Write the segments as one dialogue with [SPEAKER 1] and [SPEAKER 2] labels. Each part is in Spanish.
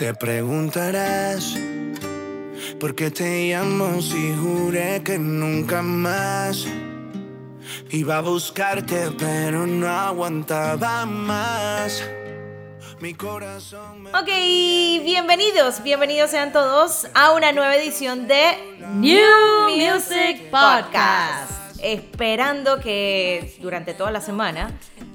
[SPEAKER 1] Te preguntarás por qué te llamo si juré que nunca más iba a buscarte, pero no aguantaba más. Mi corazón me...
[SPEAKER 2] Ok, bienvenidos, bienvenidos sean todos a una nueva edición de
[SPEAKER 3] New Music Podcast.
[SPEAKER 2] Esperando que durante toda la semana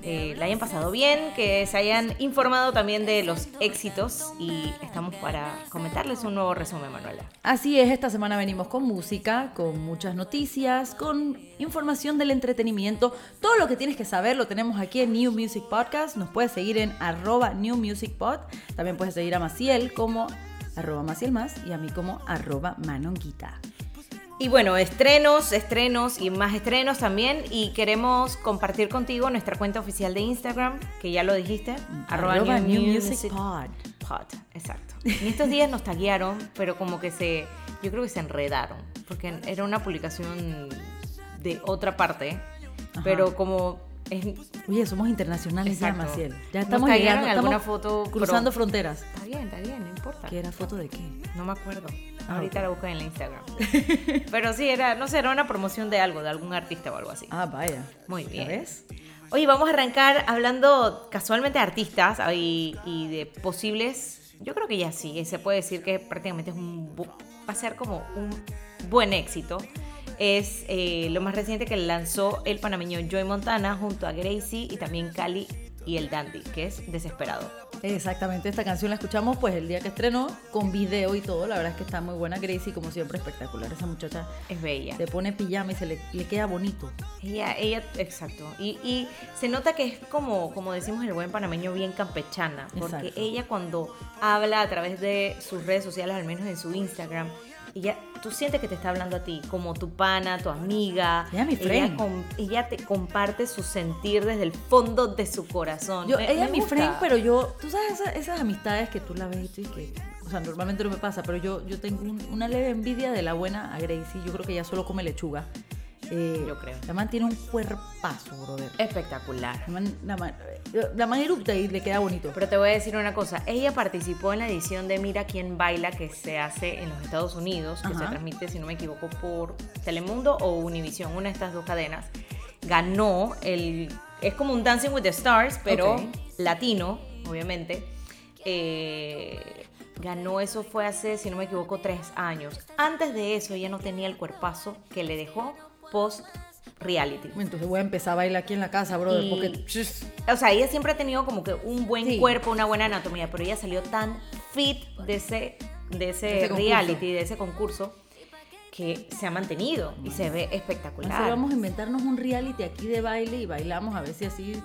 [SPEAKER 2] eh, la hayan pasado bien, que se hayan informado también de los éxitos y estamos para comentarles un nuevo resumen, Manuela.
[SPEAKER 3] Así es, esta semana venimos con música, con muchas noticias, con información del entretenimiento. Todo lo que tienes que saber lo tenemos aquí en New Music Podcast. Nos puedes seguir en arroba New Music Pod. También puedes seguir a Maciel como arroba Maciel Más y a mí como arroba Manonguita.
[SPEAKER 2] Y bueno, estrenos, estrenos y más estrenos también. Y queremos compartir contigo nuestra cuenta oficial de Instagram, que ya lo dijiste,
[SPEAKER 3] Arroba New Music
[SPEAKER 2] Music
[SPEAKER 3] Pod.
[SPEAKER 2] Pod, exacto. En estos días nos taguearon, pero como que se, yo creo que se enredaron, porque era una publicación de otra parte, pero como es,
[SPEAKER 3] Oye, somos internacionales ya,
[SPEAKER 2] Exacto.
[SPEAKER 3] Maciel. Ya
[SPEAKER 2] Nos
[SPEAKER 3] estamos
[SPEAKER 2] taguearon
[SPEAKER 3] llegando,
[SPEAKER 2] alguna
[SPEAKER 3] estamos
[SPEAKER 2] foto,
[SPEAKER 3] cruzando fronteras.
[SPEAKER 2] está bien, está bien, no importa.
[SPEAKER 3] ¿Qué era foto de qué?
[SPEAKER 2] No me acuerdo.
[SPEAKER 3] Ah,
[SPEAKER 2] Ahorita la busco en la Instagram. pero sí, era, no sé, era una promoción de algo, de algún artista o algo así.
[SPEAKER 3] Ah, vaya.
[SPEAKER 2] Muy
[SPEAKER 3] ¿Ya
[SPEAKER 2] bien.
[SPEAKER 3] ves?
[SPEAKER 2] Oye, vamos a arrancar hablando casualmente de artistas y, y de posibles. Yo creo que ya sí, se puede decir que prácticamente es un, va a ser como un buen éxito. Es eh, lo más reciente que lanzó el panameño Joy Montana junto a Gracie y también Cali y el Dandy, que es Desesperado.
[SPEAKER 3] Exactamente, esta canción la escuchamos pues el día que estrenó, con video y todo. La verdad es que está muy buena. Gracie, como siempre, espectacular. Esa muchacha
[SPEAKER 2] Es bella.
[SPEAKER 3] se pone pijama y se le, le queda bonito.
[SPEAKER 2] Ella, ella, exacto. Y, y se nota que es como, como decimos el buen panameño, bien campechana. Porque
[SPEAKER 3] Exacto.
[SPEAKER 2] ella cuando habla a través de sus redes sociales, al menos en su Instagram, ella, tú sientes que te está hablando a ti, como tu pana, tu amiga.
[SPEAKER 3] Ella es mi
[SPEAKER 2] Ella,
[SPEAKER 3] friend.
[SPEAKER 2] com- ella te comparte su sentir desde el fondo de su corazón.
[SPEAKER 3] Yo,
[SPEAKER 2] Me-
[SPEAKER 3] ella es mi friend, pero yo, tú sabes esas, esas amistades que tú la ves y tú que, o sea, normalmente no me pasa, pero yo, yo tengo un- una leve envidia de la buena a Gracie. Yo creo que ella solo come lechuga. Eh,
[SPEAKER 2] Yo creo.
[SPEAKER 3] La man tiene un cuerpazo, brother.
[SPEAKER 2] Espectacular.
[SPEAKER 3] La man, la man, la man erupta y le queda bonito.
[SPEAKER 2] Pero te voy a decir una cosa, ella participó en la edición de Mira quién baila que se hace en los Estados Unidos, que se
[SPEAKER 3] Ajá.
[SPEAKER 2] transmite, si no me equivoco, por Telemundo o Univision, una de estas dos cadenas. Ganó el... Es como un Dancing with the Stars, pero
[SPEAKER 3] Ok.
[SPEAKER 2] latino, obviamente. Eh, ganó eso fue hace, si no me equivoco, tres años. Antes de eso ella no tenía el cuerpazo que le dejó post reality.
[SPEAKER 3] Entonces voy a empezar a bailar aquí en la casa, brother,
[SPEAKER 2] Y-
[SPEAKER 3] porque...
[SPEAKER 2] O sea, ella siempre ha tenido como que un buen
[SPEAKER 3] Sí.
[SPEAKER 2] cuerpo, una buena anatomía, pero ella salió tan fit de ese, de ese,
[SPEAKER 3] ese concurso.
[SPEAKER 2] reality, de ese concurso, que se ha mantenido y se ve
[SPEAKER 3] Entonces
[SPEAKER 2] espectacular.
[SPEAKER 3] vamos a inventarnos un reality aquí de baile y bailamos a ver si así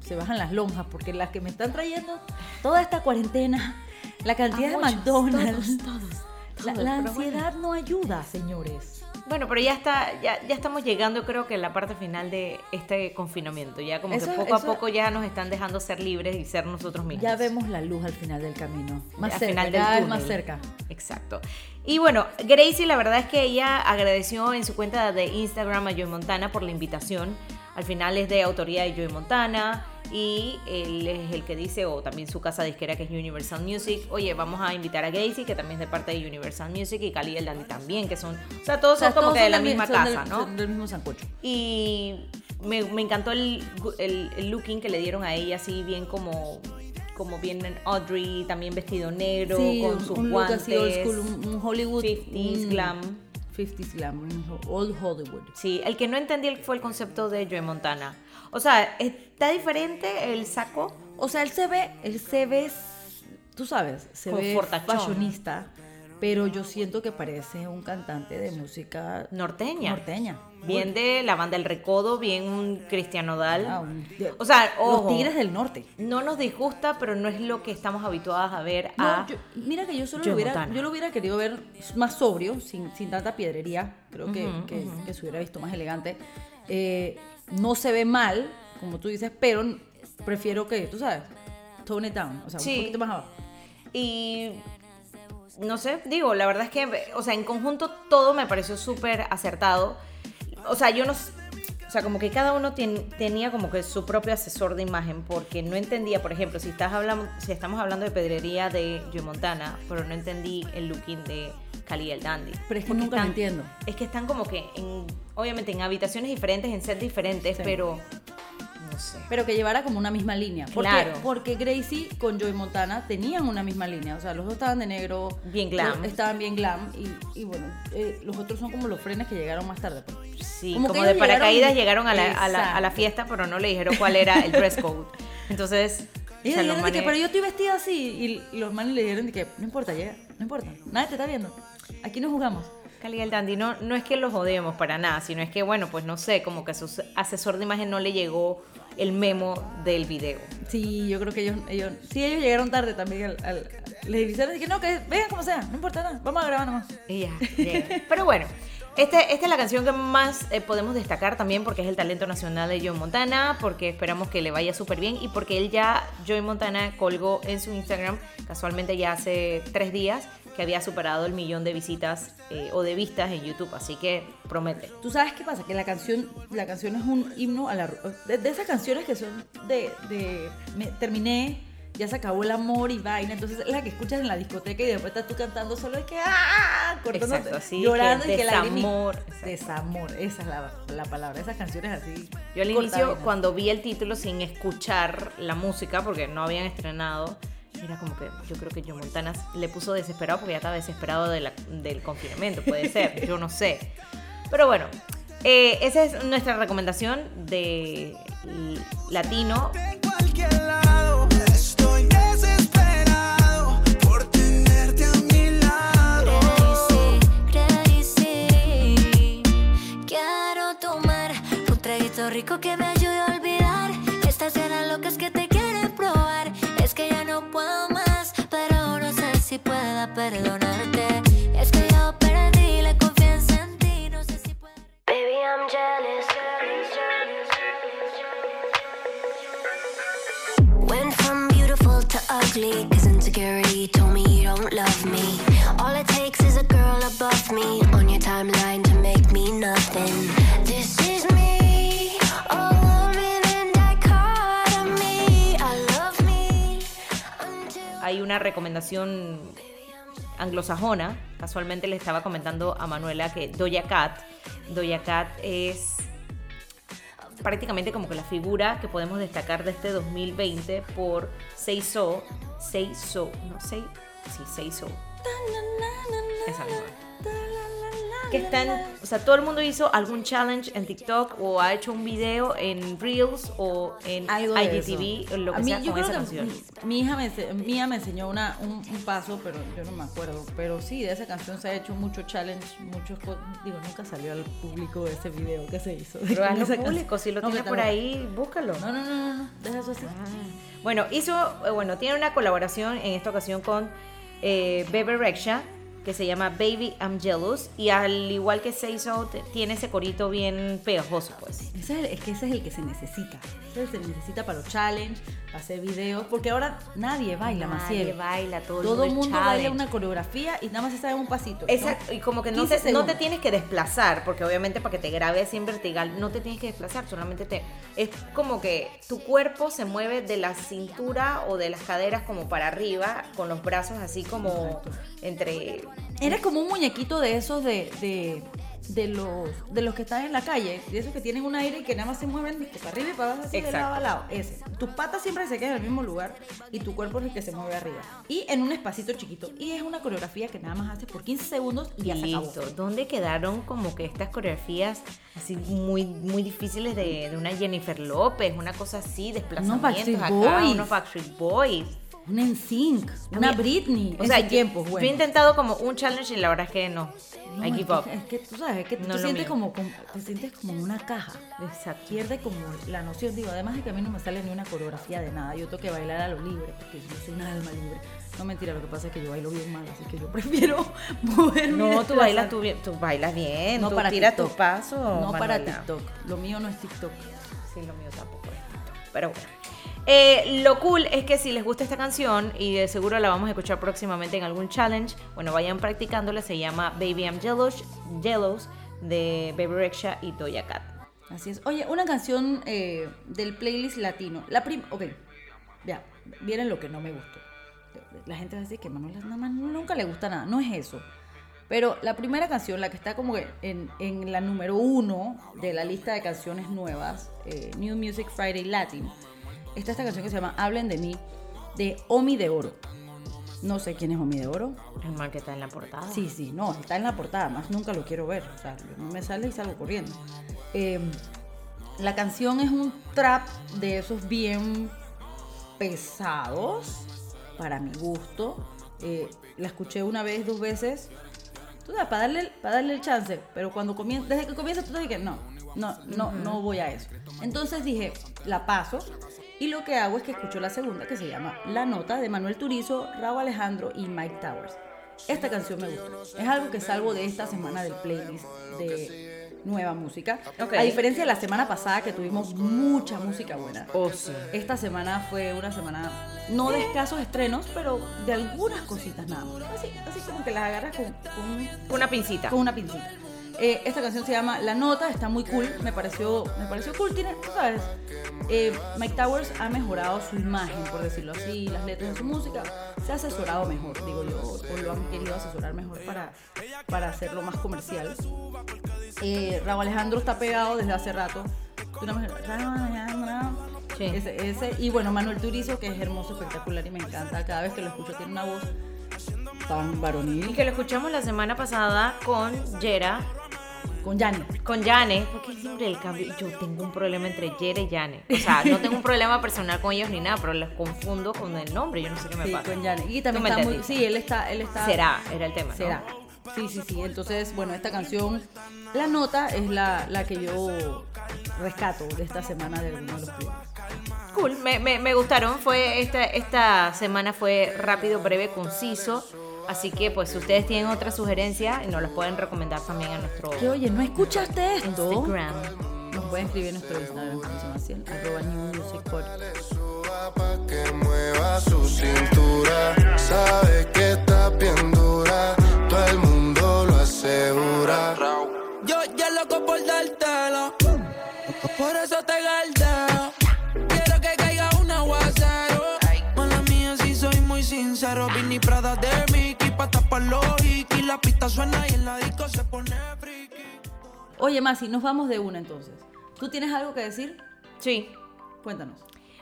[SPEAKER 3] se bajan las lonjas, porque las que me están trayendo toda esta cuarentena, la cantidad
[SPEAKER 2] A
[SPEAKER 3] de
[SPEAKER 2] muchos,
[SPEAKER 3] McDonald's,
[SPEAKER 2] todos, todos,
[SPEAKER 3] la,
[SPEAKER 2] todos,
[SPEAKER 3] la
[SPEAKER 2] bueno.
[SPEAKER 3] ansiedad no ayuda, señores.
[SPEAKER 2] Bueno, pero ya está, ya, ya estamos llegando, creo que a la parte final de este confinamiento. Ya como
[SPEAKER 3] Eso-
[SPEAKER 2] que poco
[SPEAKER 3] eso-
[SPEAKER 2] a poco ya nos están dejando ser libres y ser nosotros mismos.
[SPEAKER 3] Ya vemos la luz al final del camino, más
[SPEAKER 2] al
[SPEAKER 3] cerca,
[SPEAKER 2] final del túnel.
[SPEAKER 3] más cerca.
[SPEAKER 2] Exacto. Y bueno, Gracie, la verdad es que ella agradeció en su cuenta de Instagram a Joy Montana por la invitación. Al final es de autoría de Joy Montana y él es el que dice, o también su casa disquera que es Universal Music, oye, vamos a invitar a Gracie, que también es de parte de Universal Music, y Cali y el Dandy también, que son, o sea, todos
[SPEAKER 3] O sea,
[SPEAKER 2] son como
[SPEAKER 3] todos
[SPEAKER 2] que de la misma casa,
[SPEAKER 3] del-
[SPEAKER 2] ¿no?
[SPEAKER 3] son del mismo sancocho.
[SPEAKER 2] Y me, me encantó el, el, el looking que le dieron a ella, así bien como, como bien en Audrey, también vestido negro,
[SPEAKER 3] Sí,
[SPEAKER 2] con sus
[SPEAKER 3] un look
[SPEAKER 2] guantes.
[SPEAKER 3] así old school, un, un Hollywood.
[SPEAKER 2] 50s
[SPEAKER 3] un-
[SPEAKER 2] glam.
[SPEAKER 3] 50s glam, old Hollywood.
[SPEAKER 2] Sí, el que no entendí fue el concepto de Joey Montana. O sea, ¿está diferente el saco?
[SPEAKER 3] O sea, él se ve, él se ve, tú sabes, se ve fashionista, pero yo siento que parece un cantante de música
[SPEAKER 2] Norteña.
[SPEAKER 3] norteña.
[SPEAKER 2] Bien de la banda El Recodo, bien un Cristiano Dal.
[SPEAKER 3] Ah, un- de-
[SPEAKER 2] o sea, ojo,
[SPEAKER 3] los Tigres del Norte.
[SPEAKER 2] no nos disgusta, pero no es lo que estamos habituadas a ver
[SPEAKER 3] No,
[SPEAKER 2] a...
[SPEAKER 3] yo- mira que yo solo lo hubiera, yo lo hubiera querido ver más sobrio, sin, sin tanta piedrería. Creo que, que- que se hubiera visto más elegante. Eh, no se ve mal, como tú dices, pero prefiero que, tú sabes, tone it down. O sea,
[SPEAKER 2] Sí.
[SPEAKER 3] un poquito más abajo.
[SPEAKER 2] Y no sé, digo, la verdad es que, o sea, en conjunto todo me pareció súper acertado. O sea, yo no. S- sea, como que cada uno ten- tenía como que su propio asesor de imagen, porque no entendía, por ejemplo, si estás hablando, si estamos hablando de pedrería de Joe Montana, pero no entendí el looking de Cali el Dandy.
[SPEAKER 3] Pero es que
[SPEAKER 2] Porque
[SPEAKER 3] nunca lo entiendo.
[SPEAKER 2] Es que están como que, en, obviamente, en habitaciones diferentes, en sets diferentes,
[SPEAKER 3] Sí.
[SPEAKER 2] pero no sé.
[SPEAKER 3] Pero que llevara como una misma línea. Porque,
[SPEAKER 2] Claro.
[SPEAKER 3] Porque Gracie con Joey Montana tenían una misma línea. O sea, los dos estaban de negro.
[SPEAKER 2] Bien glam.
[SPEAKER 3] Estaban bien glam. Y, y bueno, eh, los otros son como los frenes que llegaron más tarde. pues.
[SPEAKER 2] Sí,
[SPEAKER 3] Como
[SPEAKER 2] como, de paracaídas
[SPEAKER 3] llegaron-
[SPEAKER 2] llegaron, a, la, a, la, a la fiesta, pero no le dijeron cuál era el dress code. Entonces,
[SPEAKER 3] Y
[SPEAKER 2] o sea, los
[SPEAKER 3] de que,
[SPEAKER 2] manes-
[SPEAKER 3] pero yo estoy vestida así. Y los manes le dijeron que, no importa, llega, no importa. Nadie te está viendo. Aquí no jugamos.
[SPEAKER 2] Cali el Dandy, no, no es que los odiemos para nada, sino es que, bueno, pues no sé, como que a su asesor de imagen no le llegó el memo del video.
[SPEAKER 3] Sí, yo creo que ellos, ellos sí, ellos llegaron tarde también al, al, les dijeron que no, que vengan como sea, no importa nada, vamos a grabar nomás.
[SPEAKER 2] Y ya, llega. Pero bueno, este, esta es la canción que más eh, podemos destacar también porque es el talento nacional de Joe Montana, porque esperamos que le vaya súper bien y porque él ya, Joe Montana, colgó en su Instagram, casualmente ya hace tres días, que había superado el millón de visitas eh, o de vistas en YouTube, así que promete.
[SPEAKER 3] Tú sabes qué pasa, que la canción, la canción es un himno a la de, de esas canciones que son de, de terminé, ya se acabó el amor y vaina, entonces es la que escuchas en la discoteca y después estás tú cantando solo es que ¡ah! cortándote,
[SPEAKER 2] Exacto, así,
[SPEAKER 3] llorando
[SPEAKER 2] que
[SPEAKER 3] y que la
[SPEAKER 2] desamor, exacto.
[SPEAKER 3] desamor, esa es la, la palabra, esas canciones así.
[SPEAKER 2] Yo al inicio, cuando vi el título sin escuchar la música, porque no habían estrenado, era como que yo creo que Joe Montana le puso desesperado porque ya estaba desesperado de la- del confinamiento, puede ser, yo no sé. Pero bueno, eh, esa es nuestra recomendación de latino.
[SPEAKER 4] Tomar un traguito rico que me ayude a olvidar estas ganas locas que te quieren probar. Es que ya no puedo más, pero no sé si pueda perdonarte.
[SPEAKER 2] Una recomendación anglosajona. Casualmente le estaba comentando a Manuela que Doja Cat, Doja Cat es prácticamente como que la figura que podemos destacar de este 2020 por Say So, Say So, no Say, sí, Say So. Esa misma. Que están, o sea, todo el mundo hizo algún challenge en TikTok o ha hecho un video en Reels o en
[SPEAKER 3] algo
[SPEAKER 2] IGTV lo que
[SPEAKER 3] a mí,
[SPEAKER 2] sea
[SPEAKER 3] yo
[SPEAKER 2] con
[SPEAKER 3] creo
[SPEAKER 2] esa
[SPEAKER 3] que
[SPEAKER 2] canción.
[SPEAKER 3] Mi, hija me, enseñó una, un, un paso, pero yo no me acuerdo. Pero sí, de esa canción se ha hecho mucho challenge, muchos digo, nunca salió al público ese video que se hizo.
[SPEAKER 2] Pero hazlo
[SPEAKER 3] canción.
[SPEAKER 2] público, si lo
[SPEAKER 3] No,
[SPEAKER 2] tienes por ahí, búscalo.
[SPEAKER 3] No, no, no, no, deja eso así.
[SPEAKER 2] Bueno, hizo, eh, bueno, tiene una colaboración en esta ocasión con eh, Bebe Rexha que se llama Baby I'm Jealous y al igual que Say So te- tiene ese corito bien pegajoso, pues.
[SPEAKER 3] Es, el- es que ese es el que se necesita. Ese es el que se necesita para los challenge, para hacer videos, porque ahora nadie baila,
[SPEAKER 2] Nadie
[SPEAKER 3] Maciel.
[SPEAKER 2] baila, todo el
[SPEAKER 3] Todo el
[SPEAKER 2] mundo
[SPEAKER 3] baila una coreografía y nada más se sabe un pasito. ¿no?
[SPEAKER 2] Exacto, y como que no
[SPEAKER 3] 15
[SPEAKER 2] te, no te tienes que desplazar, porque obviamente para que te grabe así en vertical no te tienes que desplazar, solamente te... Es como que tu cuerpo se mueve de la cintura o de las caderas como para arriba, con los brazos así como entre...
[SPEAKER 3] Era como un muñequito de esos de, de, de los de los que están en la calle, de esos que tienen un aire y que nada más se mueven de para arriba y para abajo así de
[SPEAKER 2] Exacto.
[SPEAKER 3] lado a lado. Ese. Tus patas siempre se quedan en el mismo lugar y tu cuerpo es el que se mueve arriba. Y en un espacito chiquito. Y es una coreografía que nada más haces por 15 segundos y ya se acabó.
[SPEAKER 2] Listo. ¿Dónde quedaron como que estas coreografías así muy, muy difíciles de, de una Jennifer López, una cosa así, desplazamientos
[SPEAKER 3] Backstreet
[SPEAKER 2] acá,
[SPEAKER 3] Boys.
[SPEAKER 2] unos Backstreet Boys?
[SPEAKER 3] Un NSYNC, una
[SPEAKER 2] A mí-
[SPEAKER 3] Britney.
[SPEAKER 2] O sea, yo-
[SPEAKER 3] tiempo,
[SPEAKER 2] yo,
[SPEAKER 3] bueno.
[SPEAKER 2] he intentado como un challenge y la verdad es que no.
[SPEAKER 3] No,
[SPEAKER 2] I
[SPEAKER 3] es
[SPEAKER 2] give
[SPEAKER 3] que-
[SPEAKER 2] up.
[SPEAKER 3] Es que tú sabes, es que
[SPEAKER 2] No
[SPEAKER 3] tú
[SPEAKER 2] es
[SPEAKER 3] sientes como, como- te sientes como una caja.
[SPEAKER 2] Exacto.
[SPEAKER 3] Pierde como la noción, digo, además de que a mí no me sale ni una coreografía de nada, yo tengo que bailar a lo libre, porque yo soy una alma libre. No mentira, lo que pasa es que yo bailo bien mal, así que yo prefiero moverme.
[SPEAKER 2] No, tú bailas, tú, bien- tú bailas bien,
[SPEAKER 3] No
[SPEAKER 2] tú
[SPEAKER 3] para
[SPEAKER 2] tira
[SPEAKER 3] TikTok.
[SPEAKER 2] tus pasos.
[SPEAKER 3] No para
[SPEAKER 2] Manuela.
[SPEAKER 3] TikTok, lo mío no es TikTok.
[SPEAKER 2] Sí, lo mío tampoco es TikTok. Pero bueno. Eh, lo cool es que si les gusta esta canción y de seguro la vamos a escuchar próximamente en algún challenge, bueno, vayan practicándola. Se llama Baby I'm Jealous, Jealous de Baby Rexha y Doja Cat.
[SPEAKER 3] Así es. Oye, una canción eh, del playlist latino. La prim ok, ya, viene lo que no me gustó. La gente va a decir que Manuel nada nunca le gusta nada. No es eso. Pero la primera canción, la que está como en, en la número uno de la lista de canciones nuevas, eh, New Music Friday Latin, está esta canción que se llama Hablen de mí, de Omi de Oro. No sé quién es Omi de Oro.
[SPEAKER 2] El mal que está en la portada.
[SPEAKER 3] Sí, sí, no, está en la portada, más nunca lo quiero ver. O sea, me sale y salgo corriendo. Eh, la canción es un trap de esos bien pesados, para mi gusto. Eh, la escuché una vez, dos veces. Tú sabes, para darle, para darle el chance. Pero cuando comienza, desde que comienza, tú sabes que no, no, no, no voy a eso. Entonces dije, la paso. Y lo que hago es que escucho la segunda, que se llama La Nota, de Manuel Turizo, Raúl Alejandro y Mike Towers. Esta canción me gusta. Es algo que salvo de esta semana del playlist de nueva música.
[SPEAKER 2] Ok.
[SPEAKER 3] A diferencia de la semana pasada que tuvimos mucha música buena.
[SPEAKER 2] Oh, sí.
[SPEAKER 3] Esta semana fue una semana no de escasos estrenos, pero de algunas cositas nada más. Así, así como que las agarras con, con-
[SPEAKER 2] Una pincita.
[SPEAKER 3] con una pincita. Eh, esta canción se llama La Nota, está muy cool, me pareció, me pareció cool. Tiene, sabes, eh, Mike Towers ha mejorado su imagen, por decirlo así, las letras de su música. Se ha asesorado mejor, digo yo, o lo han querido asesorar mejor para, para hacerlo más comercial. Eh, Raúl Alejandro está pegado desde hace rato.
[SPEAKER 2] Sí.
[SPEAKER 3] Ese, ese. Y bueno, Manuel Turizo, que es hermoso, espectacular y me encanta. Cada vez que lo escucho tiene una voz tan
[SPEAKER 2] Y
[SPEAKER 3] varonil.
[SPEAKER 2] que lo escuchamos la semana pasada con Yera,
[SPEAKER 3] Con Yanni.
[SPEAKER 2] con Yane. Porque siempre el cambio. Yo tengo un problema entre Yera y Yane. O sea, no tengo un problema personal con ellos ni nada, pero los confundo con el nombre. Yo no sé qué me
[SPEAKER 3] Sí,
[SPEAKER 2] pasa.
[SPEAKER 3] con Yanni. Y también está muy. Sí, él está. Él está
[SPEAKER 2] Será, era el tema. ¿no?
[SPEAKER 3] Será. Sí, sí, sí. Entonces, bueno, esta canción, la nota es la, la que yo rescato de esta semana de algunos de los primeros.
[SPEAKER 2] Cool, me, me, me gustaron. Fue esta, esta semana fue rápido, breve, conciso. Así que, pues, si ustedes tienen otra sugerencia, nos las pueden recomendar también a nuestro
[SPEAKER 3] Que oye, ¿no escuchaste esto?
[SPEAKER 2] Instagram.
[SPEAKER 3] Nos pueden escribir en nuestro Instagram, así, arroba New Music Podcast.
[SPEAKER 1] Suba pa' que mueva su cintura. Sabe que está bien dura. Todo el mundo lo asegura. Yo ya loco por dártelo. Por eso te galdeo. Sincero. Vini Prada de Mickey pa' tapar los hickeys. La pista suena y en la disco se pone friki.
[SPEAKER 3] Oye, Masi, nos vamos de una entonces. ¿Tú tienes algo que decir?
[SPEAKER 2] Sí.
[SPEAKER 3] Cuéntanos.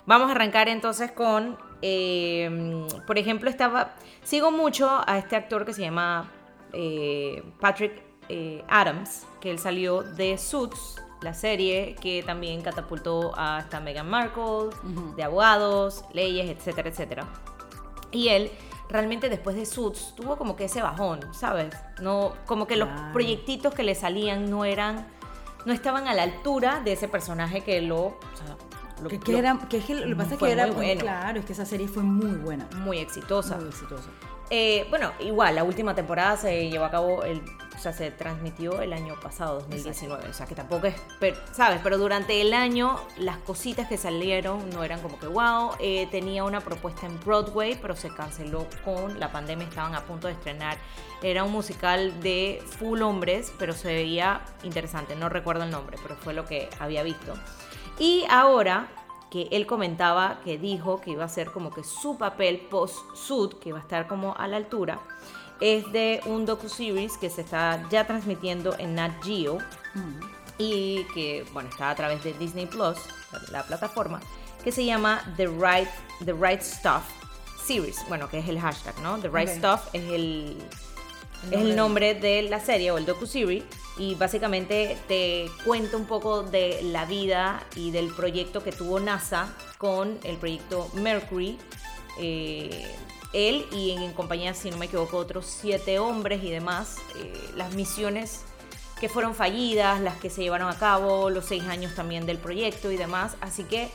[SPEAKER 2] Vamos a arrancar entonces con, eh, por ejemplo, estaba, sigo mucho a este actor que se llama eh, Patrick eh, Adams, que él salió de Suits, la serie que también catapultó hasta Meghan Markle, de abogados, leyes, etcétera, etcétera. Y él realmente después de Suits tuvo como que ese bajón, ¿sabes? No, como que los proyectitos que le salían no eran, no estaban a la altura de ese personaje que lo, o sea, lo-
[SPEAKER 3] Que, que
[SPEAKER 2] lo-
[SPEAKER 3] era, que es que lo que pasa es que era
[SPEAKER 2] muy bueno.
[SPEAKER 3] claro, es que esa serie fue muy buena,
[SPEAKER 2] muy exitosa.
[SPEAKER 3] muy exitosa.
[SPEAKER 2] Eh, bueno, igual, la última temporada se llevó a cabo, el, o sea, se transmitió el año pasado, 2019. O sea, que tampoco es, pero, ¿sabes? Pero durante el año, las cositas que salieron no eran como que wow. Eh, tenía una propuesta en Broadway, pero se canceló con la pandemia, estaban a punto de estrenar. Era un musical de full hombres, pero se veía interesante. No recuerdo el nombre, pero fue lo que había visto. Y ahora que él comentaba que dijo que iba a ser como que su papel post-Sud, que iba a estar como a la altura, es de un docu-series que se está ya transmitiendo en Nat Geo y que, bueno, está a través de Disney Plus, la plataforma, que se llama The Right, The right Stuff Series, bueno, que es el hashtag, ¿no? The Right. Stuff es el,
[SPEAKER 3] El
[SPEAKER 2] es el
[SPEAKER 3] nombre.
[SPEAKER 2] nombre de la serie o el docu-series y básicamente te cuenta un poco de la vida y del proyecto que tuvo NASA con el proyecto Mercury. eh, él y en, compañía, si no me equivoco, otros siete hombres y demás, eh, las misiones que fueron fallidas, las que se llevaron a cabo, los seis años también del proyecto y demás. Así que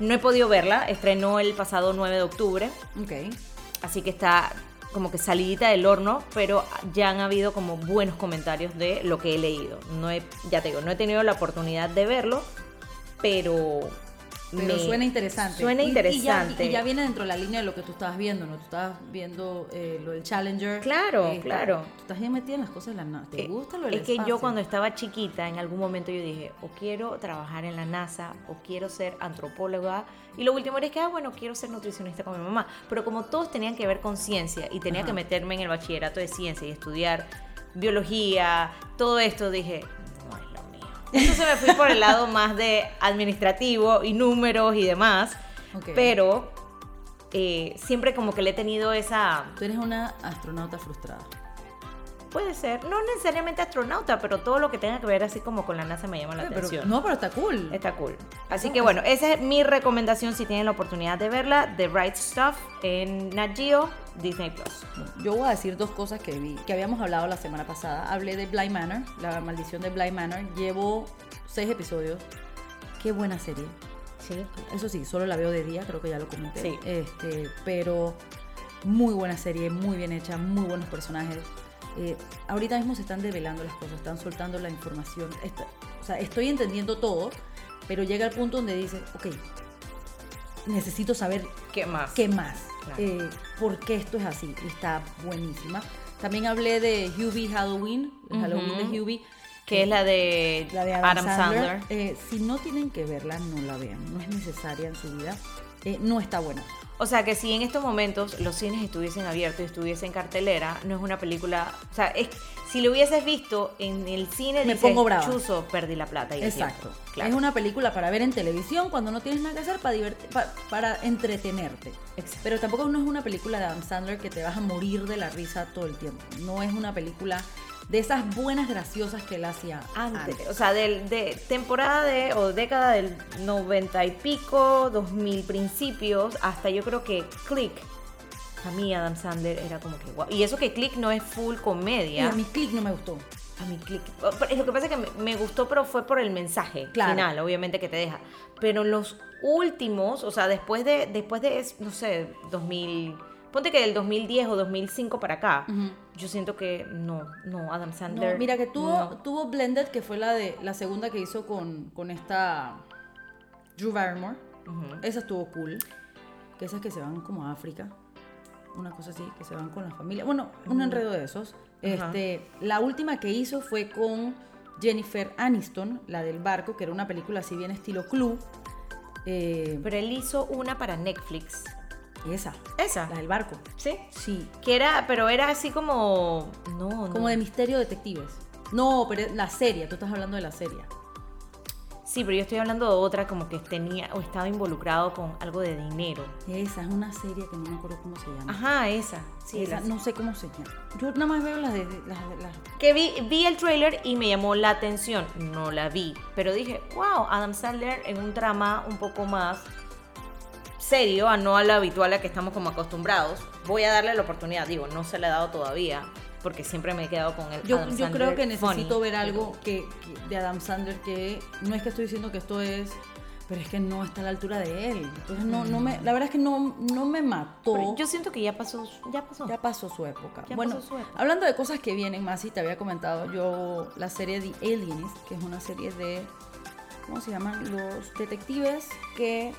[SPEAKER 2] no he podido verla, estrenó el pasado 9 de octubre.
[SPEAKER 3] Ok.
[SPEAKER 2] Así que está como que salidita del horno, pero ya han habido como buenos comentarios de lo que he leído. No he, ya te digo, no he tenido la oportunidad de verlo, pero
[SPEAKER 3] Pero
[SPEAKER 2] me-
[SPEAKER 3] suena interesante.
[SPEAKER 2] Suena
[SPEAKER 3] Y- y ya-
[SPEAKER 2] interesante.
[SPEAKER 3] Y ya, viene dentro de la línea de lo que tú estabas viendo, ¿no? Tú estabas viendo eh, lo del Challenger.
[SPEAKER 2] Claro,
[SPEAKER 3] Eh, está-
[SPEAKER 2] claro.
[SPEAKER 3] Tú estás bien metida en las cosas de la NASA. ¿Te
[SPEAKER 2] Eh,
[SPEAKER 3] gusta lo del
[SPEAKER 2] Es que yo cuando estaba chiquita, en algún momento yo dije, o quiero trabajar en la NASA, o quiero ser antropóloga. Y lo último era que, ah, bueno, quiero ser nutricionista con mi mamá. Pero como todos tenían que ver con ciencia y tenía
[SPEAKER 3] Ajá.
[SPEAKER 2] que meterme en el bachillerato de ciencia y estudiar biología, todo esto, dije, Entonces me fui por el lado más de administrativo y números y demás. Pero eh, siempre como que le he tenido esa...
[SPEAKER 3] Tú eres una astronauta frustrada.
[SPEAKER 2] Puede ser, no necesariamente astronauta, pero todo lo que tenga que ver así como con la NASA me llama la
[SPEAKER 3] Pero-
[SPEAKER 2] atención.
[SPEAKER 3] no, pero está cool.
[SPEAKER 2] Está cool. Así
[SPEAKER 3] No,
[SPEAKER 2] que
[SPEAKER 3] es-
[SPEAKER 2] bueno, esa es mi recomendación si tienen la oportunidad de verla, The Right Stuff en Nat Geo, Disney Plus.
[SPEAKER 3] Yo voy a decir dos cosas que vi, que habíamos hablado la semana pasada. Hablé de Blind Manor, la maldición de Blind Manor. Llevo seis episodios. Qué buena serie.
[SPEAKER 2] Sí.
[SPEAKER 3] Eso sí, solo la veo de día, creo que ya lo comenté.
[SPEAKER 2] Sí.
[SPEAKER 3] Este, pero muy buena serie, muy bien hecha, muy buenos personajes. Eh, ahorita mismo se están develando las cosas, están soltando la información. O sea, estoy entendiendo todo, pero llega el punto donde dices, ok, necesito saber
[SPEAKER 2] ¿Qué más?
[SPEAKER 3] qué más,
[SPEAKER 2] Claro.
[SPEAKER 3] eh, por qué esto es así. Y está buenísima. También hablé de Hubie Halloween, el Halloween de Hubie.
[SPEAKER 2] Que es la de,
[SPEAKER 3] La de
[SPEAKER 2] Adam, Sandler.
[SPEAKER 3] Eh, si no tienen que verla, no la vean. No es necesaria en su vida. Eh, no está buena.
[SPEAKER 2] O sea que si en estos momentos los cines estuviesen abiertos y estuviesen en cartelera, no es una película. O sea, es, si lo hubieses visto en el cine,
[SPEAKER 3] Me
[SPEAKER 2] dices,
[SPEAKER 3] pongo brava.
[SPEAKER 2] chuzo, perdí la plata. Y
[SPEAKER 3] Exacto.
[SPEAKER 2] tiempo". Claro.
[SPEAKER 3] Es una película para ver en televisión cuando no tienes nada que hacer para, divertir, pa- para entretenerte.
[SPEAKER 2] Exacto.
[SPEAKER 3] Pero tampoco no es una película de Adam Sandler que te vas a morir de la risa todo el tiempo. No es una película de esas buenas graciosas que él hacía antes.
[SPEAKER 2] antes, o sea, del, de temporada de, o década del 90 y pico, 2000 principios, hasta yo creo que Click. A mí Adam Sandler era como que guau. Y eso que Click no es full
[SPEAKER 3] Y
[SPEAKER 2] comedia.
[SPEAKER 3] a mi click no me gustó.
[SPEAKER 2] A mí Click. Lo que pasa es que me, me gustó, pero fue por el mensaje
[SPEAKER 3] Claro.
[SPEAKER 2] final, obviamente, que te deja. Pero los últimos, o sea, después de, después de, no sé, 2000. Ponte que del 2010 o 2005 para acá, yo siento que no, no, Adam
[SPEAKER 3] No,
[SPEAKER 2] Sandler.
[SPEAKER 3] mira que tuvo,
[SPEAKER 2] no.
[SPEAKER 3] tuvo Blended, que fue la de la segunda que hizo con, con esta Drew Barrymore. Esa estuvo cool. Que esas que se van como a África. Una cosa así, que se van con la familia. Bueno, un enredo de esos. Este, la última que hizo fue con Jennifer Aniston, la del barco, que era una película así bien estilo club. Eh,
[SPEAKER 2] Pero él hizo una para Netflix.
[SPEAKER 3] Esa,
[SPEAKER 2] Esa.
[SPEAKER 3] la del barco.
[SPEAKER 2] Sí.
[SPEAKER 3] Sí.
[SPEAKER 2] Que era, pero era así como. No, no.
[SPEAKER 3] Como de misterio detectives. No, pero la serie, tú estás hablando de la serie.
[SPEAKER 2] Sí, pero yo estoy hablando de otra como que tenía o estaba involucrado con algo de dinero.
[SPEAKER 3] Esa es una serie que no me acuerdo cómo se llama.
[SPEAKER 2] Ajá, esa. Sí,
[SPEAKER 3] Esa, no sé cómo se llama. Yo nada más veo las de, las,
[SPEAKER 2] Que vi, vi el trailer y me llamó la atención. No la vi. Pero dije, wow, Adam Sandler en un drama un poco más serio, a no a lo habitual a que estamos como acostumbrados. Voy a darle la oportunidad. Digo, no se le ha dado todavía. Porque siempre me he quedado con el
[SPEAKER 3] Yo,
[SPEAKER 2] Adam
[SPEAKER 3] yo
[SPEAKER 2] Sandler
[SPEAKER 3] creo que necesito
[SPEAKER 2] funny,
[SPEAKER 3] ver algo que, que- de Adam Sandler que no es que estoy diciendo que esto es, pero es que no está a la altura de él. Entonces no, no me, la verdad es que no, no me mató.
[SPEAKER 2] pero yo siento que ya pasó. Ya pasó.
[SPEAKER 3] ya pasó su época.
[SPEAKER 2] Ya
[SPEAKER 3] bueno,
[SPEAKER 2] pasó su época.
[SPEAKER 3] hablando de cosas que vienen más, y te había comentado yo la serie The Alienist, que es una serie de, ¿cómo se llaman? Los detectives que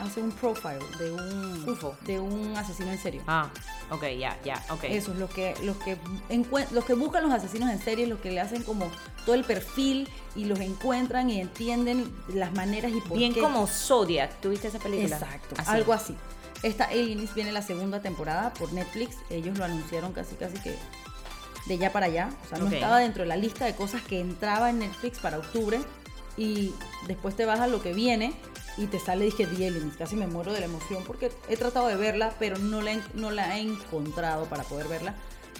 [SPEAKER 3] hacen un profile de un,
[SPEAKER 2] UFO.
[SPEAKER 3] de un asesino en serio.
[SPEAKER 2] Ah, ok, ya, ya, ok.
[SPEAKER 3] Esos, los que, los que los que buscan los asesinos en serie, los que le hacen como todo el perfil y los encuentran y entienden las maneras y por
[SPEAKER 2] Bien
[SPEAKER 3] qué.
[SPEAKER 2] como Zodiac. ¿Tuviste esa película?
[SPEAKER 3] Exacto,
[SPEAKER 2] Así.
[SPEAKER 3] algo así. Esta Alienist viene la segunda temporada por Netflix. Ellos lo anunciaron casi casi que de ya para allá. O sea, no estaba dentro de la lista de cosas que entraba en Netflix para octubre. Y después te vas a lo que viene y te sale, dije, The Alienist. Casi me muero de la emoción porque he tratado de verla, pero no la, he- no la he encontrado para poder verla.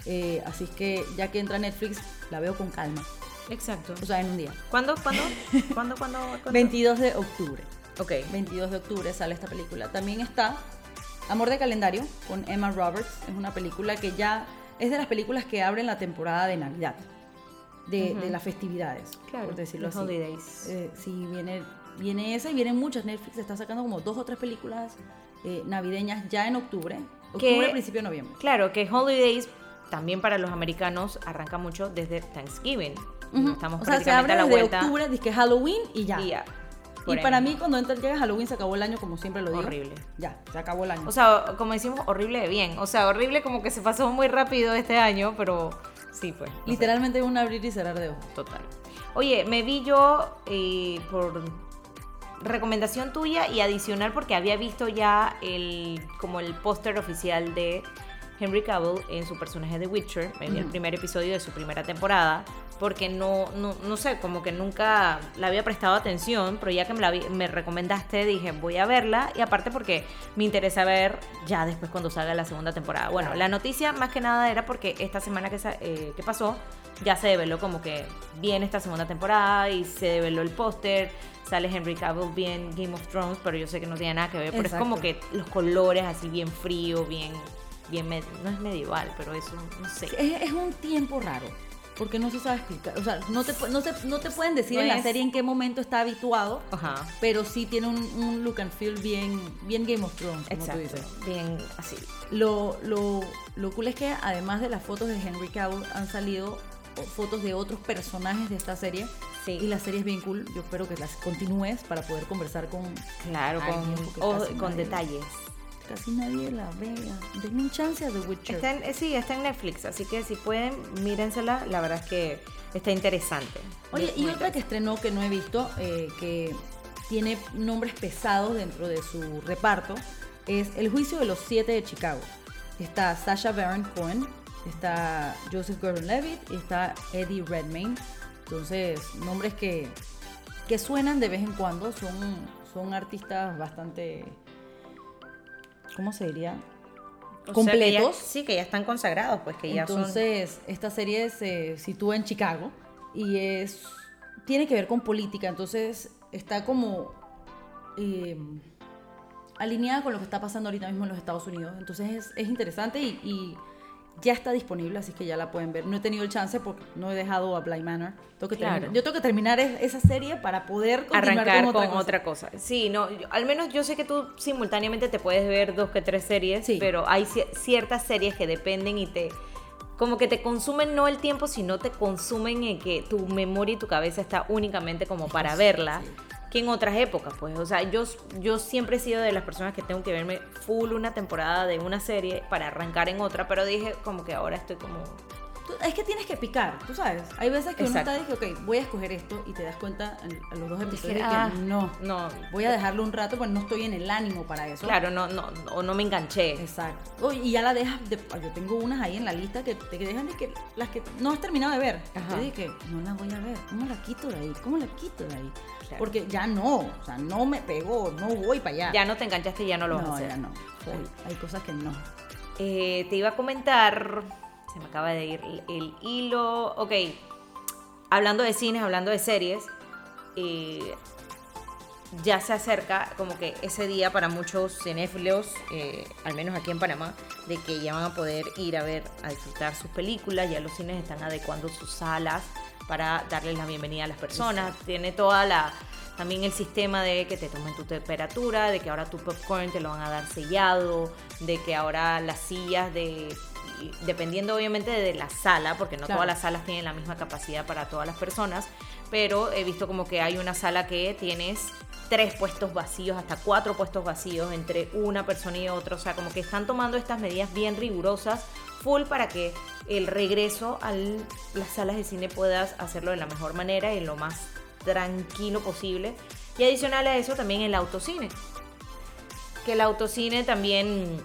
[SPEAKER 3] Eh, así que ya que entra Netflix, la veo con calma.
[SPEAKER 2] Exacto.
[SPEAKER 3] O sea, en un día.
[SPEAKER 2] ¿Cuándo, cuándo? ¿Cuándo, cuándo? cuándo?
[SPEAKER 3] 22 de octubre.
[SPEAKER 2] Ok.
[SPEAKER 3] 22 de octubre sale esta película. También está Amor de Calendario con Emma Roberts. Es una película que ya es de las películas que abren la temporada de Navidad, de, de las festividades,
[SPEAKER 2] Claro,
[SPEAKER 3] por decirlo así.
[SPEAKER 2] holidays.
[SPEAKER 3] Eh, sí, viene, viene esa y vienen muchas. Netflix está sacando como dos o tres películas eh, navideñas ya en octubre. Octubre, principio de noviembre.
[SPEAKER 2] Claro, que Holidays también para los americanos arranca mucho desde Thanksgiving.
[SPEAKER 3] Ujú.
[SPEAKER 2] Estamos
[SPEAKER 3] o sea, se abre
[SPEAKER 2] a la
[SPEAKER 3] desde
[SPEAKER 2] vuelta.
[SPEAKER 3] octubre, dice que Halloween y ya.
[SPEAKER 2] y ya.
[SPEAKER 3] Y para mí, cuando entra, llega Halloween, se acabó el año, como siempre lo digo.
[SPEAKER 2] Horrible.
[SPEAKER 3] Ya, se acabó el año.
[SPEAKER 2] O sea, como decimos, horrible de bien. O sea, horrible como que se pasó muy rápido este año, pero sí, pues. no sé.
[SPEAKER 3] Literalmente un abrir y cerrar de ojos.
[SPEAKER 2] Total. Oye, me vi yo eh, por recomendación tuya y adicional porque había visto ya el como el póster oficial de Henry Cavill en su personaje de Witcher. Vi el primer episodio de su primera temporada porque no, no, no sé, como que nunca le había prestado atención, pero ya que me, la vi- me recomendaste dije voy a verla y aparte porque me interesa ver ya después cuando salga la segunda temporada. Bueno, la noticia más que nada era porque esta semana que, eh, que pasó ya se develó como que viene esta segunda temporada y se develó el póster. Sale Henry Cavill bien Game of Thrones, pero yo sé que no tiene nada que ver. Pero es como que los colores así bien frío, bien, bien no es medieval, pero eso no sé.
[SPEAKER 3] Es, es un tiempo raro. Porque no se sabe explicar. O sea, no te, no se- no te pueden decir
[SPEAKER 2] No
[SPEAKER 3] en la
[SPEAKER 2] es-
[SPEAKER 3] serie en qué momento está habituado.
[SPEAKER 2] Ajá.
[SPEAKER 3] Pero sí tiene un, un look and feel bien, bien Game of Thrones, como tú
[SPEAKER 2] Exacto.
[SPEAKER 3] dices.
[SPEAKER 2] Bien así.
[SPEAKER 3] Lo, lo, lo cool es que además de las fotos de Henry Cavill han salido fotos de otros personajes de esta serie.
[SPEAKER 2] Sí.
[SPEAKER 3] Y la serie es bien cool. Yo espero que las continúes para poder conversar con
[SPEAKER 2] Claro, con, o- con detalles.
[SPEAKER 3] Casi nadie la ve. Denme un chance a The Witcher.
[SPEAKER 2] Está en- eh, sí, está en Netflix, así que si pueden, mírensela. La verdad es que está interesante.
[SPEAKER 3] Oye, y otra que estrenó que no he visto, eh, que tiene nombres pesados dentro de su reparto, es El juicio de los siete de Chicago. Está Sasha Baron Cohen, está Joseph Gordon-Levitt y está Eddie Redmayne. Entonces, nombres que, que suenan de vez en cuando, son, son artistas bastante, ¿cómo se diría?
[SPEAKER 2] O sea, que ya-
[SPEAKER 3] completos.
[SPEAKER 2] sí, que ya están consagrados, pues que ya son.
[SPEAKER 3] Entonces, esta serie se sitúa en Chicago y es tiene que ver con política, entonces está como eh, alineada con lo que está pasando ahorita mismo en los Estados Unidos. Entonces es, es interesante y, y ya está disponible, así que ya la pueden ver. No he tenido el chance porque no he dejado a Blind Manor. Tengo que
[SPEAKER 2] Claro.
[SPEAKER 3] terminar- yo tengo que terminar es- esa serie para poder continuar
[SPEAKER 2] arrancar con,
[SPEAKER 3] con otra,
[SPEAKER 2] otra,
[SPEAKER 3] cosa.
[SPEAKER 2] Sí, no, yo- al menos yo sé que tú simultáneamente te puedes ver dos que tres series,
[SPEAKER 3] Sí.
[SPEAKER 2] pero hay ci- ciertas series que dependen y te como que te consumen no el tiempo, sino te consumen en que tu memoria y tu cabeza está únicamente como para verla.
[SPEAKER 3] sí.
[SPEAKER 2] Que en otras épocas, pues, o sea, yo, yo siempre he sido de las personas que tengo que verme full una temporada de una serie para arrancar en otra, pero dije como que ahora estoy como,
[SPEAKER 3] Tú- Es que tienes que picar, tú sabes. Hay veces que
[SPEAKER 2] Exacto.
[SPEAKER 3] uno está dije, ok, voy a escoger esto y te das cuenta en- a los dos episodios que
[SPEAKER 2] ah,
[SPEAKER 3] no.
[SPEAKER 2] no,
[SPEAKER 3] Voy a dejarlo un rato, pues no estoy en el ánimo para eso.
[SPEAKER 2] claro, no, no, o no me enganché.
[SPEAKER 3] Exacto. Y ya la dejas, de- yo tengo unas ahí en la lista que te dejan de que las que no has terminado de ver.
[SPEAKER 2] Ajá.
[SPEAKER 3] Yo dije, no las voy a ver. ¿Cómo la quito de ahí? ¿Cómo la quito de ahí?
[SPEAKER 2] Claro.
[SPEAKER 3] Porque ya no, o sea, no me pegó, no voy para allá.
[SPEAKER 2] Ya no te enganchaste y ya no lo vas a
[SPEAKER 3] no,
[SPEAKER 2] hacer.
[SPEAKER 3] ya no. Hay, hay cosas que no.
[SPEAKER 2] Eh, te iba a comentar, se me acaba de ir el, hilo. Ok, hablando de cines, hablando de series, eh, ya se acerca como que ese día para muchos cinéfilos, eh, al menos aquí en Panamá, de que ya van a poder ir a ver, a disfrutar sus películas. Ya los cines están adecuando sus salas para darles la bienvenida a las personas. Tiene toda la también el sistema de que te tomen tu temperatura, de que ahora tu popcorn te lo van a dar sellado, de que ahora las sillas de dependiendo obviamente de la sala, porque no
[SPEAKER 3] Claro.
[SPEAKER 2] todas las salas tienen la misma capacidad para todas las personas, pero he visto como que hay una sala que tienes tres puestos vacíos, hasta cuatro puestos vacíos entre una persona y otra, o sea, como que están tomando estas medidas bien rigurosas, full para que el regreso a las salas de cine puedas hacerlo de la mejor manera y lo más tranquilo posible. Y adicional a eso también el autocine, que el autocine también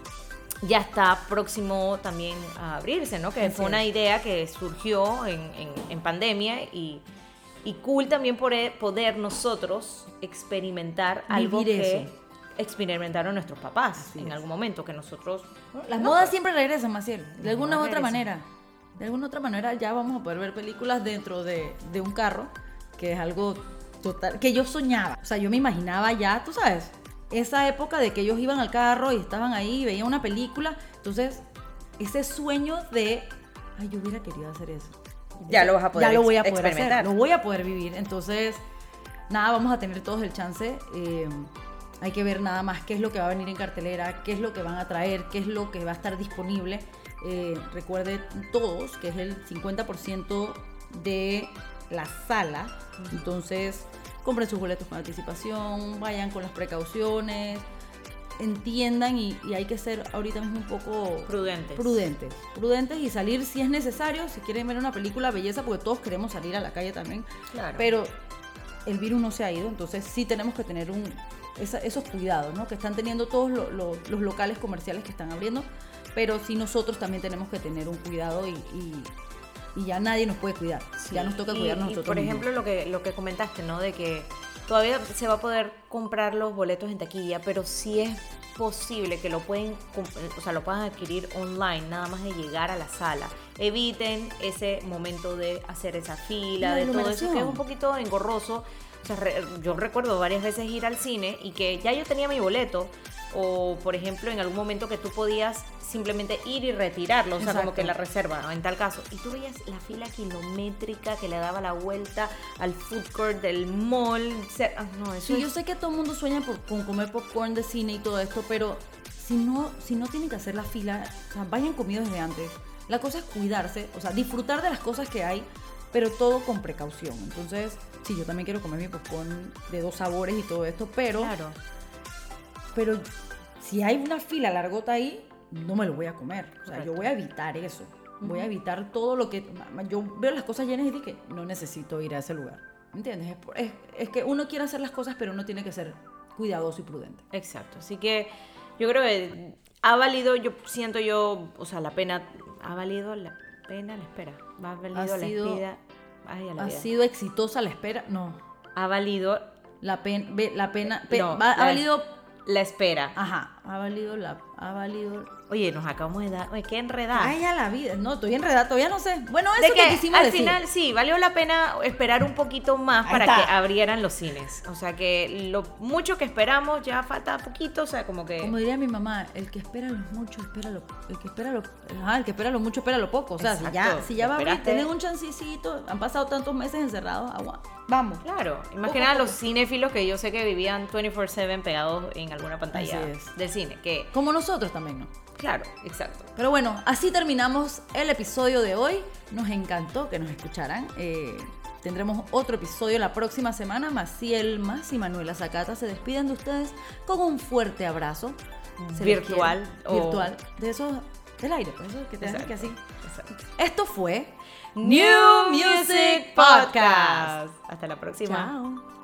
[SPEAKER 2] ya está próximo también a abrirse, ¿no? Que
[SPEAKER 3] Así
[SPEAKER 2] fue una idea que surgió en, en- en pandemia y, y cool también poder, poder nosotros experimentar algo que
[SPEAKER 3] eso.
[SPEAKER 2] experimentaron nuestros papás
[SPEAKER 3] Así
[SPEAKER 2] en
[SPEAKER 3] es.
[SPEAKER 2] algún momento, que nosotros...
[SPEAKER 3] Las
[SPEAKER 2] No,
[SPEAKER 3] modas
[SPEAKER 2] pero-
[SPEAKER 3] siempre regresan, Maciel. De alguna u otra
[SPEAKER 2] regresan.
[SPEAKER 3] manera. De alguna otra manera ya vamos a poder ver películas dentro de, de un carro, que es algo total, que yo soñaba. O sea, yo me imaginaba ya, tú sabes, esa época de que ellos iban al carro y estaban ahí, veían una película. Entonces, ese sueño de, ay, yo hubiera querido hacer eso.
[SPEAKER 2] Ya lo vas a poder
[SPEAKER 3] Ya lo voy a poder hacer, lo voy a poder vivir. Entonces, nada, vamos a tener todos el chance. eh, hay que ver nada más qué es lo que va a venir en cartelera, qué es lo que van a traer, qué es lo que va a estar disponible. Eh, recuerden todos que es el 50% de la sala. Entonces, compren sus boletos con anticipación, vayan con las precauciones, entiendan y, y hay que ser ahorita mismo un poco
[SPEAKER 2] Prudentes.
[SPEAKER 3] prudentes, prudentes y salir si es necesario, si quieren ver una película belleza, porque todos queremos salir a la calle también,
[SPEAKER 2] Claro.
[SPEAKER 3] pero el virus no se ha ido, entonces sí tenemos que tener un, esa- esos cuidados, ¿no? Que están teniendo todos lo- lo- los locales comerciales que están abriendo, pero sí nosotros también tenemos que tener un cuidado y, y- y ya nadie nos puede cuidar, ya nos toca cuidarnos
[SPEAKER 2] y,
[SPEAKER 3] nosotros
[SPEAKER 2] por
[SPEAKER 3] mismos.
[SPEAKER 2] ejemplo, lo que, lo que comentaste, ¿no? De que todavía se va a poder comprar los boletos en taquilla, pero sí es posible que lo pueden, o sea, lo puedan adquirir online, nada más de llegar a la sala. Eviten ese momento de hacer esa fila,
[SPEAKER 3] La
[SPEAKER 2] de todo eso, que es un poquito engorroso. O sea, re- yo recuerdo varias veces ir al cine y que ya yo tenía mi boleto, o por ejemplo, en algún momento que tú podías simplemente ir y retirarlo, o sea, como
[SPEAKER 3] Exacto.
[SPEAKER 2] que la reserva, ¿no? En tal caso. Y tú veías la fila kilométrica que le daba la vuelta al food court del mall. ah, no, eso
[SPEAKER 3] Sí,
[SPEAKER 2] es-
[SPEAKER 3] yo sé que todo el mundo sueña por, con comer popcorn de cine y todo esto, pero si no, si no tienen que hacer la fila, o sea, vayan comidos desde antes. La cosa es cuidarse, o sea, disfrutar de las cosas que hay, pero todo con precaución. Entonces, sí, yo también quiero comer mi popcorn de dos sabores y todo esto, pero,
[SPEAKER 2] Claro.
[SPEAKER 3] pero si hay una fila largota ahí, no me lo voy a comer. O sea, yo voy a evitar eso. Voy a evitar todo lo que... Yo veo las cosas llenas y digo que no necesito ir a ese lugar. ¿Entiendes? Es, por- es- es que uno quiere hacer las cosas, pero uno tiene que ser cuidadoso y prudente.
[SPEAKER 2] Exacto. Así que yo creo que ha valido, yo siento yo, o sea, la pena, ha valido la pena la espera. Ha valido
[SPEAKER 3] Ha
[SPEAKER 2] la
[SPEAKER 3] sido-
[SPEAKER 2] espera. Ay, a la
[SPEAKER 3] ¿Ha
[SPEAKER 2] vida.
[SPEAKER 3] sido exitosa la espera? No.
[SPEAKER 2] Ha valido
[SPEAKER 3] La pena... La pena pe-
[SPEAKER 2] No,
[SPEAKER 3] ha
[SPEAKER 2] la-
[SPEAKER 3] valido...
[SPEAKER 2] la espera.
[SPEAKER 3] Ajá. Ha valido la... Ha valido...
[SPEAKER 2] Oye, nos acabamos de dar. Oye, qué enredada.
[SPEAKER 3] Ay, a la vida. No, estoy enredada. Todavía no sé. Bueno,
[SPEAKER 2] de
[SPEAKER 3] eso
[SPEAKER 2] que
[SPEAKER 3] que quisimos
[SPEAKER 2] al
[SPEAKER 3] decir.
[SPEAKER 2] final sí, valió la pena esperar un poquito más
[SPEAKER 3] Ahí
[SPEAKER 2] para
[SPEAKER 3] está.
[SPEAKER 2] que abrieran los cines. O sea que lo mucho que esperamos ya falta poquito, o sea, como que
[SPEAKER 3] Como diría mi mamá, el que espera lo mucho, espera lo, el que espera lo, ajá, el que espera lo mucho, espera lo poco. O sea, si ya, si ya va a abrir, tienen un chancecito, han pasado tantos meses encerrados, agua, vamos.
[SPEAKER 2] Claro, y más
[SPEAKER 3] Poco
[SPEAKER 2] que
[SPEAKER 3] a
[SPEAKER 2] nada
[SPEAKER 3] poco.
[SPEAKER 2] los cinéfilos que yo sé que vivían 24/7 pegados en alguna pantalla del cine, que
[SPEAKER 3] Como nosotros también, ¿no?
[SPEAKER 2] claro, exacto.
[SPEAKER 3] Pero bueno, así terminamos el episodio de hoy. Nos encantó que nos escucharan. Eh, tendremos otro episodio la próxima semana. Maciel Más y Manuela Zacata se despiden de ustedes con un fuerte abrazo. Se
[SPEAKER 2] Virtual o-
[SPEAKER 3] Virtual. De esos del aire, pues eso que te
[SPEAKER 2] Exacto,
[SPEAKER 3] que así.
[SPEAKER 2] exacto.
[SPEAKER 3] Esto fue
[SPEAKER 2] New Music Podcast. Hasta la próxima.
[SPEAKER 3] Chao.